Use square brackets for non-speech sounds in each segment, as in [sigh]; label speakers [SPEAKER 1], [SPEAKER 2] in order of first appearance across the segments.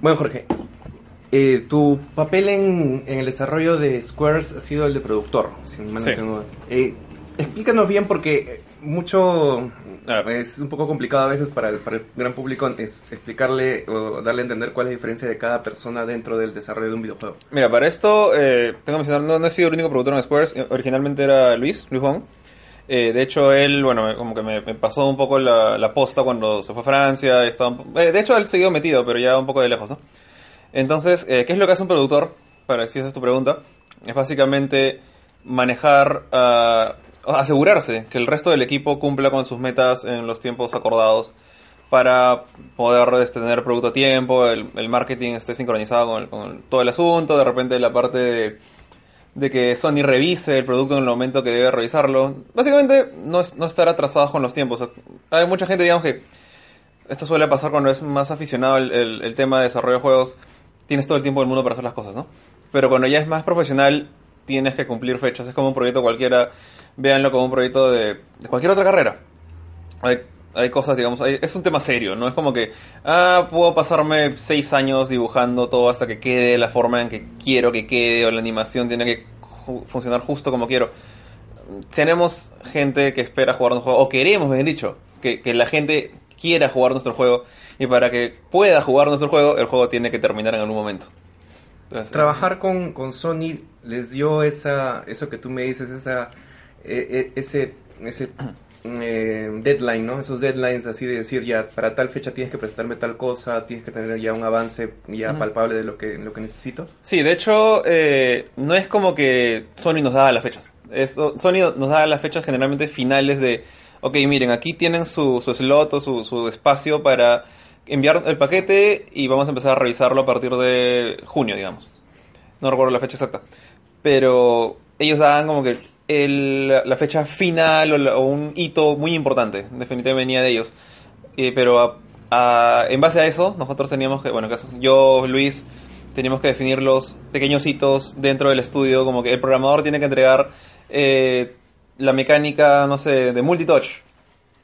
[SPEAKER 1] Bueno, Jorge, eh, tu papel en, en el desarrollo de Squares ha sido el de productor, si mal no
[SPEAKER 2] Sí.
[SPEAKER 1] tengo- Eh, explícanos bien porque mucho es un poco complicado a veces para el, para el gran público es explicarle o darle a entender cuál es la diferencia de cada persona dentro del desarrollo de un videojuego.
[SPEAKER 2] Mira, para esto, eh, tengo que mencionar, no, no he sido el único productor en Squares. eh, Originalmente era Luis, Luis Wong. Eh, de hecho, él, bueno, como que me, pasó un poco la, la posta cuando se fue a Francia. Estaba, eh, de hecho, él siguió metido, pero ya un poco de lejos, ¿no? Entonces, eh, ¿qué es lo que hace un productor? Para si esa es tu pregunta. Es básicamente manejar, ah, asegurarse que el resto del equipo cumpla con sus metas en los tiempos acordados para poder este, tener producto a tiempo, el, el marketing esté sincronizado con, el- con todo el asunto, de repente la parte de, de que Sony revise el producto en el momento que debe revisarlo. Básicamente no, no estar atrasados con los tiempos. Hay mucha gente, digamos que esto suele pasar cuando es más aficionado el, el- tema de desarrollo de juegos, tienes todo el tiempo del mundo para hacer las cosas, ¿no? Pero cuando ya es más profesional, tienes que cumplir fechas. Es como un proyecto cualquiera, véanlo como un proyecto de, de cualquier otra carrera. Hay cosas, digamos, hay- es un tema serio, no es como que, ah, puedo pasarme seis años dibujando todo hasta que quede la forma en que quiero que quede, o la animación tiene que ju- funcionar justo como quiero. Tenemos gente que espera jugar un juego, o queremos, bien dicho, que, que la gente quiera jugar nuestro juego, y para que pueda jugar nuestro juego, el juego tiene que terminar en algún momento. Entonces,
[SPEAKER 1] Trabajar con, con Sony les dio esa, eso que tú me dices, esa, eh, eh, ese, ese eh, deadline, ¿no? Esos deadlines así de decir ya para tal fecha tienes que presentarme tal cosa, tienes que tener ya un avance ya palpable de lo que, lo que necesito.
[SPEAKER 2] Sí, de hecho, eh, no es como que Sony nos daba las fechas. Es- Sony nos daba las fechas generalmente finales de, ok, miren, aquí tienen su, su slot o su, su espacio para enviar el paquete y vamos a empezar a revisarlo a partir de junio, digamos. No recuerdo la fecha exacta. Pero ellos daban como que el- la fecha final o, la- un hito muy importante. Definitivamente venía de ellos. Eh, pero a- a- en base a eso, nosotros teníamos que, bueno, yo, Luis, teníamos que definir los pequeños hitos dentro del estudio, como que el programador tiene que entregar eh, la mecánica, no sé, de multitouch,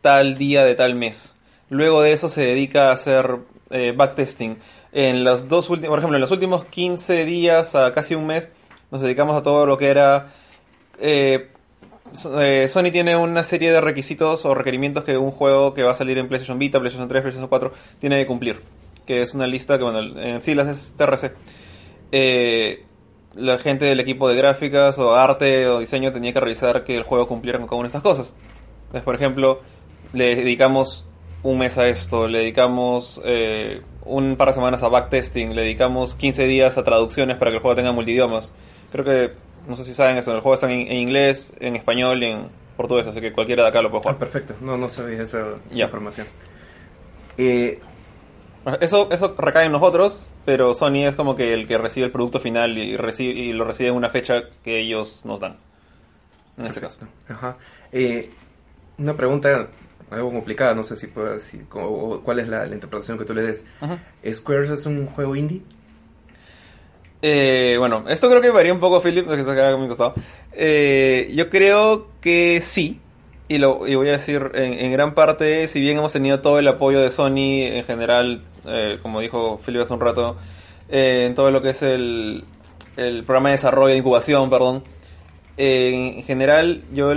[SPEAKER 2] tal día de tal mes. Luego de eso se dedica a hacer eh, backtesting. En los dos últimos, por ejemplo, en los últimos 15 días a casi un mes, nos dedicamos a todo lo que era eh, eh, Sony tiene una serie de requisitos o requerimientos que un juego que va a salir en PlayStation Vita, PlayStation 3, PlayStation 4 tiene que cumplir. Que es una lista que, bueno, en siglas es TRC. Eh, la gente del equipo de gráficas o arte o diseño tenía que revisar que el juego cumpliera con cada una de estas cosas. Entonces, por ejemplo, le dedicamos un mes a esto, le dedicamos eh, un par de semanas a backtesting, le dedicamos 15 días a traducciones para que el juego tenga multidiomas. Creo que, no sé si saben eso, el juego está en, en inglés, en español y en portugués, así que cualquiera de acá lo puede
[SPEAKER 1] Ah,
[SPEAKER 2] jugar.
[SPEAKER 1] perfecto. No, no sabía esa, información. Eh,
[SPEAKER 2] Eso, eso recae en nosotros, pero Sony es como que el que recibe el producto final y, recibe, y lo recibe en una fecha que ellos nos dan. En este caso.
[SPEAKER 1] Ajá. Eh, una pregunta algo complicada, no sé si puedo decir, o- o cuál es la, la interpretación que tú le des.
[SPEAKER 2] Ajá.
[SPEAKER 1] ¿Squares es un juego indie?
[SPEAKER 2] Eh, bueno, esto creo que varía un poco, Philip, que está acá a mi costado. Eh, yo creo que sí. Y, lo, y voy a decir, en, gran parte, si bien hemos tenido todo el apoyo de Sony en general, eh, como dijo Philip hace un rato, eh, en todo lo que es el, el programa de desarrollo, de incubación, perdón, eh, en general, yo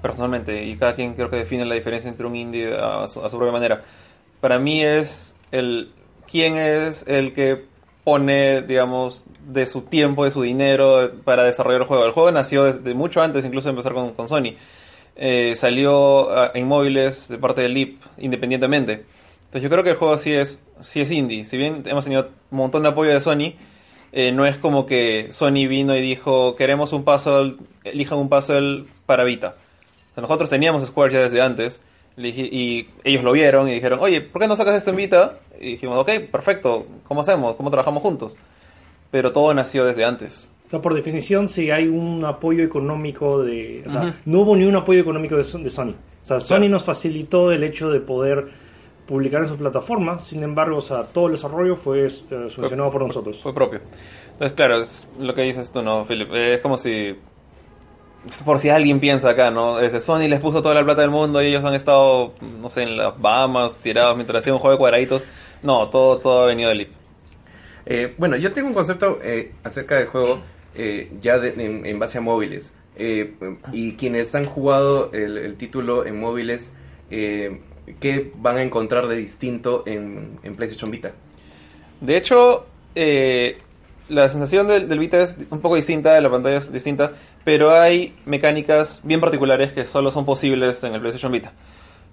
[SPEAKER 2] personalmente, y cada quien creo que define la diferencia entre un indie a su, a su propia manera, para mí es el quién es el que pone, digamos, de su tiempo, de su dinero para desarrollar el juego. El juego nació desde mucho antes, incluso de empezar con, con Sony. Eh, salió ah, en móviles de parte de Leap independientemente. Entonces yo creo que el juego sí es, sí es indie. Si bien hemos tenido un montón de apoyo de Sony, eh, no es como que Sony vino y dijo, queremos un puzzle, elijan un puzzle para Vita. Nosotros teníamos Square ya desde antes le dije- y ellos lo vieron y dijeron, oye, ¿por qué no sacas esto en Vita? Y dijimos, ok, perfecto, ¿cómo hacemos? ¿Cómo trabajamos juntos? Pero todo nació desde antes.
[SPEAKER 3] O sea, por definición, si hay un apoyo económico de... O sea,
[SPEAKER 2] Ujú.
[SPEAKER 3] no hubo ni un apoyo económico de, de Sony. O sea, Sony
[SPEAKER 2] Claro.
[SPEAKER 3] nos facilitó el hecho de poder publicar en su plataforma, sin embargo, o sea, todo el desarrollo fue eh, subvencionado por nosotros.
[SPEAKER 2] Fue propio. Entonces, claro, es lo que dices tú, ¿no, Philip? Eh, Es como si... Por si alguien piensa acá, ¿no? Desde Sony les puso toda la plata del mundo y ellos han estado, no sé, en las Bahamas, tirados mientras hacían un juego de cuadraditos. No, todo, todo ha venido de Leap.
[SPEAKER 1] Eh, bueno, yo tengo un concepto eh, acerca del juego eh, ya de- en, en base a móviles. Y quienes han jugado el, el título en móviles, ¿qué van a encontrar de distinto en, en PlayStation Vita?
[SPEAKER 2] De hecho, eh, la sensación del, del Vita es un poco distinta, la pantalla es distinta, pero hay mecánicas bien particulares que solo son posibles en el PlayStation Vita.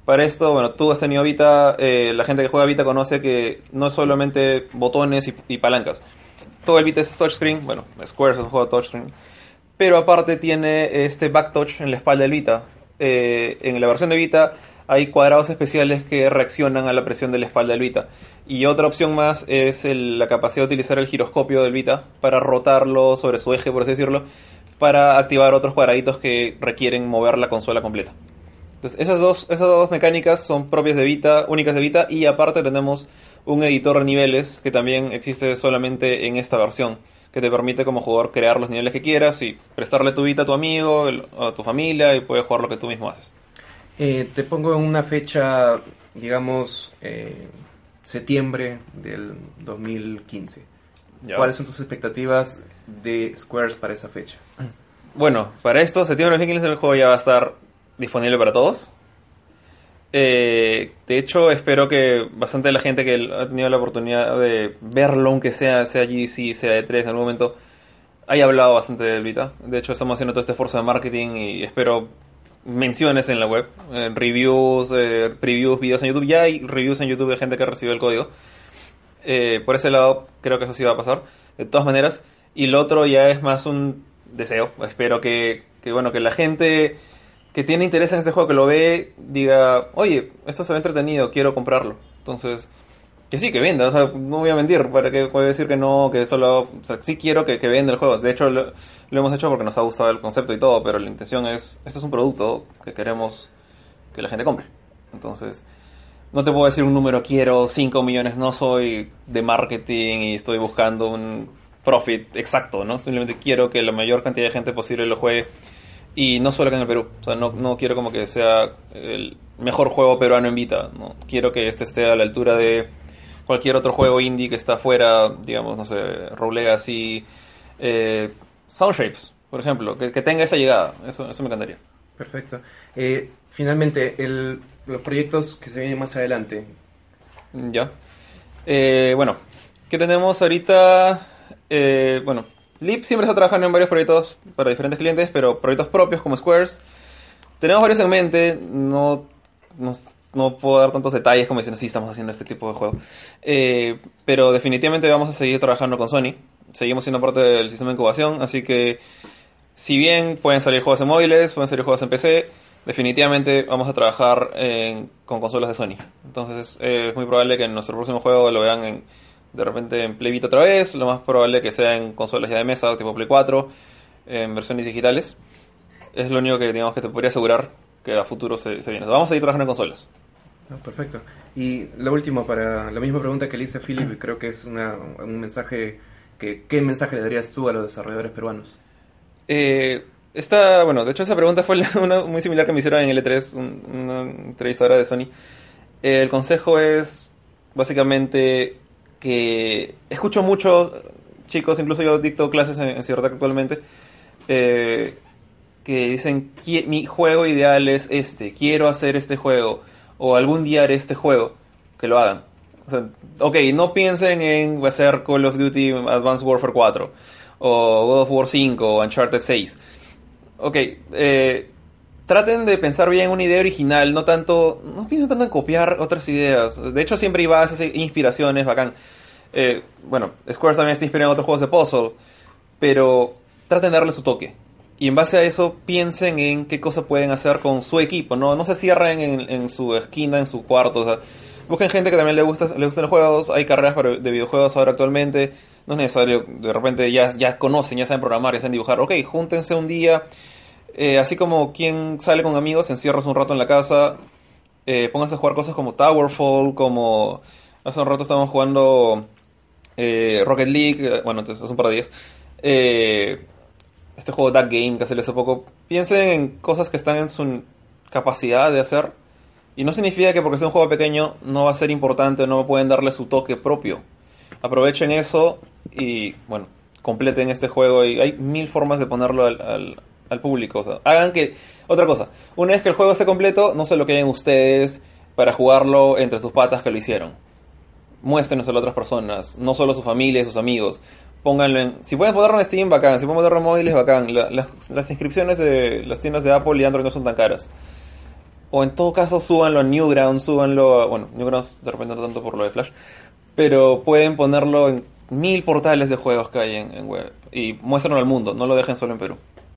[SPEAKER 2] Para esto, bueno, tú has tenido Vita, eh, la gente que juega Vita conoce que no es solamente botones y, y palancas. Todo el Vita es touchscreen, bueno, Square es un juego touchscreen, pero aparte tiene este backtouch en la espalda del Vita. Eh, en la versión de Vita hay cuadrados especiales que reaccionan a la presión de la espalda del Vita. Y otra opción más es el- la capacidad de utilizar el giroscopio del Vita para rotarlo sobre su eje, por así decirlo, para activar otros cuadraditos que requieren mover la consola completa. Entonces, esas dos, esas dos mecánicas son propias de Vita, únicas de Vita, y aparte tenemos un editor de niveles que también existe solamente en esta versión, que te permite como jugador crear los niveles que quieras y prestarle tu Vita a tu amigo, a tu familia, y puedes jugar lo que tú mismo haces.
[SPEAKER 1] Eh, te pongo en una fecha, digamos, eh, septiembre del 2015.
[SPEAKER 2] Ya.
[SPEAKER 1] ¿Cuáles son tus expectativas de Squares para esa fecha?
[SPEAKER 2] Bueno, para esto, septiembre de 2015 el juego ya va a estar disponible para todos. Eh, de hecho, espero que bastante de la gente que ha tenido la oportunidad de verlo, aunque sea, sea GDC, sea E3 en algún momento, haya hablado bastante del Vita. De hecho, estamos haciendo todo este esfuerzo de marketing y espero menciones en la web, eh, reviews, eh, previews, videos en YouTube. Ya hay reviews en YouTube de gente que recibió el código. Eh, por ese lado, creo que eso sí va a pasar. De todas maneras. Y lo otro ya es más un deseo. Espero que, que, bueno, que la gente que tiene interés en este juego, que lo ve, diga, oye, esto se ve entretenido, quiero comprarlo. Entonces, que sí, que venda. O sea, no voy a mentir, para que puede decir que no, que esto lo... O sea, sí quiero que, que venda el juego. De hecho, lo, lo hemos hecho porque nos ha gustado el concepto y todo, pero la intención es, este es un producto que queremos que la gente compre. Entonces, no te puedo decir un número, quiero 5 millones, no soy de marketing y estoy buscando un profit exacto, ¿no? Simplemente quiero que la mayor cantidad de gente posible lo juegue y no solo acá en el Perú. O sea, no, no quiero como que sea el mejor juego peruano en Vita, ¿no? Quiero que este esté a la altura de cualquier otro juego indie que está afuera, digamos, no sé, Rogue Legacy, eh, Soundshapes, por ejemplo, que, que tenga esa llegada, eso, eso me encantaría.
[SPEAKER 1] Perfecto. Eh, finalmente, el- los proyectos que se vienen más adelante.
[SPEAKER 2] Ya. Eh, bueno, ¿qué tenemos ahorita? Eh, bueno, Lip siempre está trabajando en varios proyectos para diferentes clientes, pero proyectos propios como Squares. Tenemos varios en mente, no, no, no puedo dar tantos detalles como diciendo, sí, estamos haciendo este tipo de juego. Eh, pero definitivamente vamos a seguir trabajando con Sony. Seguimos siendo parte del sistema de incubación, así que si bien pueden salir juegos en móviles, pueden salir juegos en PC, definitivamente vamos a trabajar en- con consolas de Sony. Entonces es muy probable que en nuestro próximo juego lo vean en- de repente en Play Vita otra vez, lo más probable que sea en consolas ya de mesa, tipo Play 4, en versiones digitales. Es lo único que digamos que te podría asegurar que a futuro se, se viene. Vamos a seguir trabajando en consolas.
[SPEAKER 1] Perfecto. Y lo último, para la misma pregunta que le hice a Philip, creo que es una- un mensaje que ¿qué mensaje le darías tú a los desarrolladores peruanos?
[SPEAKER 2] Eh, esta, bueno, de hecho esa pregunta fue [laughs] una muy similar que me hicieron en L3, un- una entrevistadora de Sony. Eh, el consejo es básicamente que escucho mucho, chicos, incluso yo dicto clases en, en actualmente, eh, que dicen, "Qui- mi juego ideal es este, quiero hacer este juego, o algún día haré este juego, que lo hagan. O ok, no piensen en hacer Call of Duty Advanced Warfare 4, o God of War 5, o Uncharted 6. Ok, eh, traten de pensar bien una idea original, no tanto, no piensen tanto en copiar otras ideas. De hecho, siempre hay bases, hay inspiraciones, bacán. Eh, bueno, Square también está inspirado en otros juegos de puzzle, pero traten de darle su toque. Y en base a eso, piensen en qué cosas pueden hacer con su equipo, no, no se cierren en, en su esquina, en su cuarto, o sea, busquen gente que también le gusta le gustan los juegos, hay carreras de videojuegos ahora actualmente, no es necesario, de repente ya, ya conocen, ya saben programar, ya saben dibujar, ok, júntense un día, eh, así como quien sale con amigos, encierras un rato en la casa, eh, pónganse a jugar cosas como Towerfall, como hace un rato estábamos jugando eh, Rocket League, eh, bueno, entonces hace un par de días, eh, este juego Duck Game que salió hace poco, piensen en cosas que están en su capacidad de hacer, y no significa que porque sea un juego pequeño no va a ser importante no pueden darle su toque propio. aprovechen eso y, bueno, completen este juego. Y hay mil formas de ponerlo al, al, al público. Hagan que. Otra cosa, una vez que el juego esté completo, no se lo queden ustedes para jugarlo entre sus patas que lo hicieron. Muéstrenoselo a otras personas, no solo a su familia y sus amigos. Pónganlo en. Si pueden ponerlo en Steam, bacán. Si pueden ponerlo en móviles, bacán. La- las, inscripciones de las tiendas de Apple y Android no son tan caras. O en todo caso, súbanlo a Newgrounds, súbanlo a. Bueno, Newgrounds de repente no tanto por lo de Flash. Pero pueden ponerlo en mil portales de juegos que hay en, en web. Y muéstrenlo al mundo, no lo dejen solo en Perú.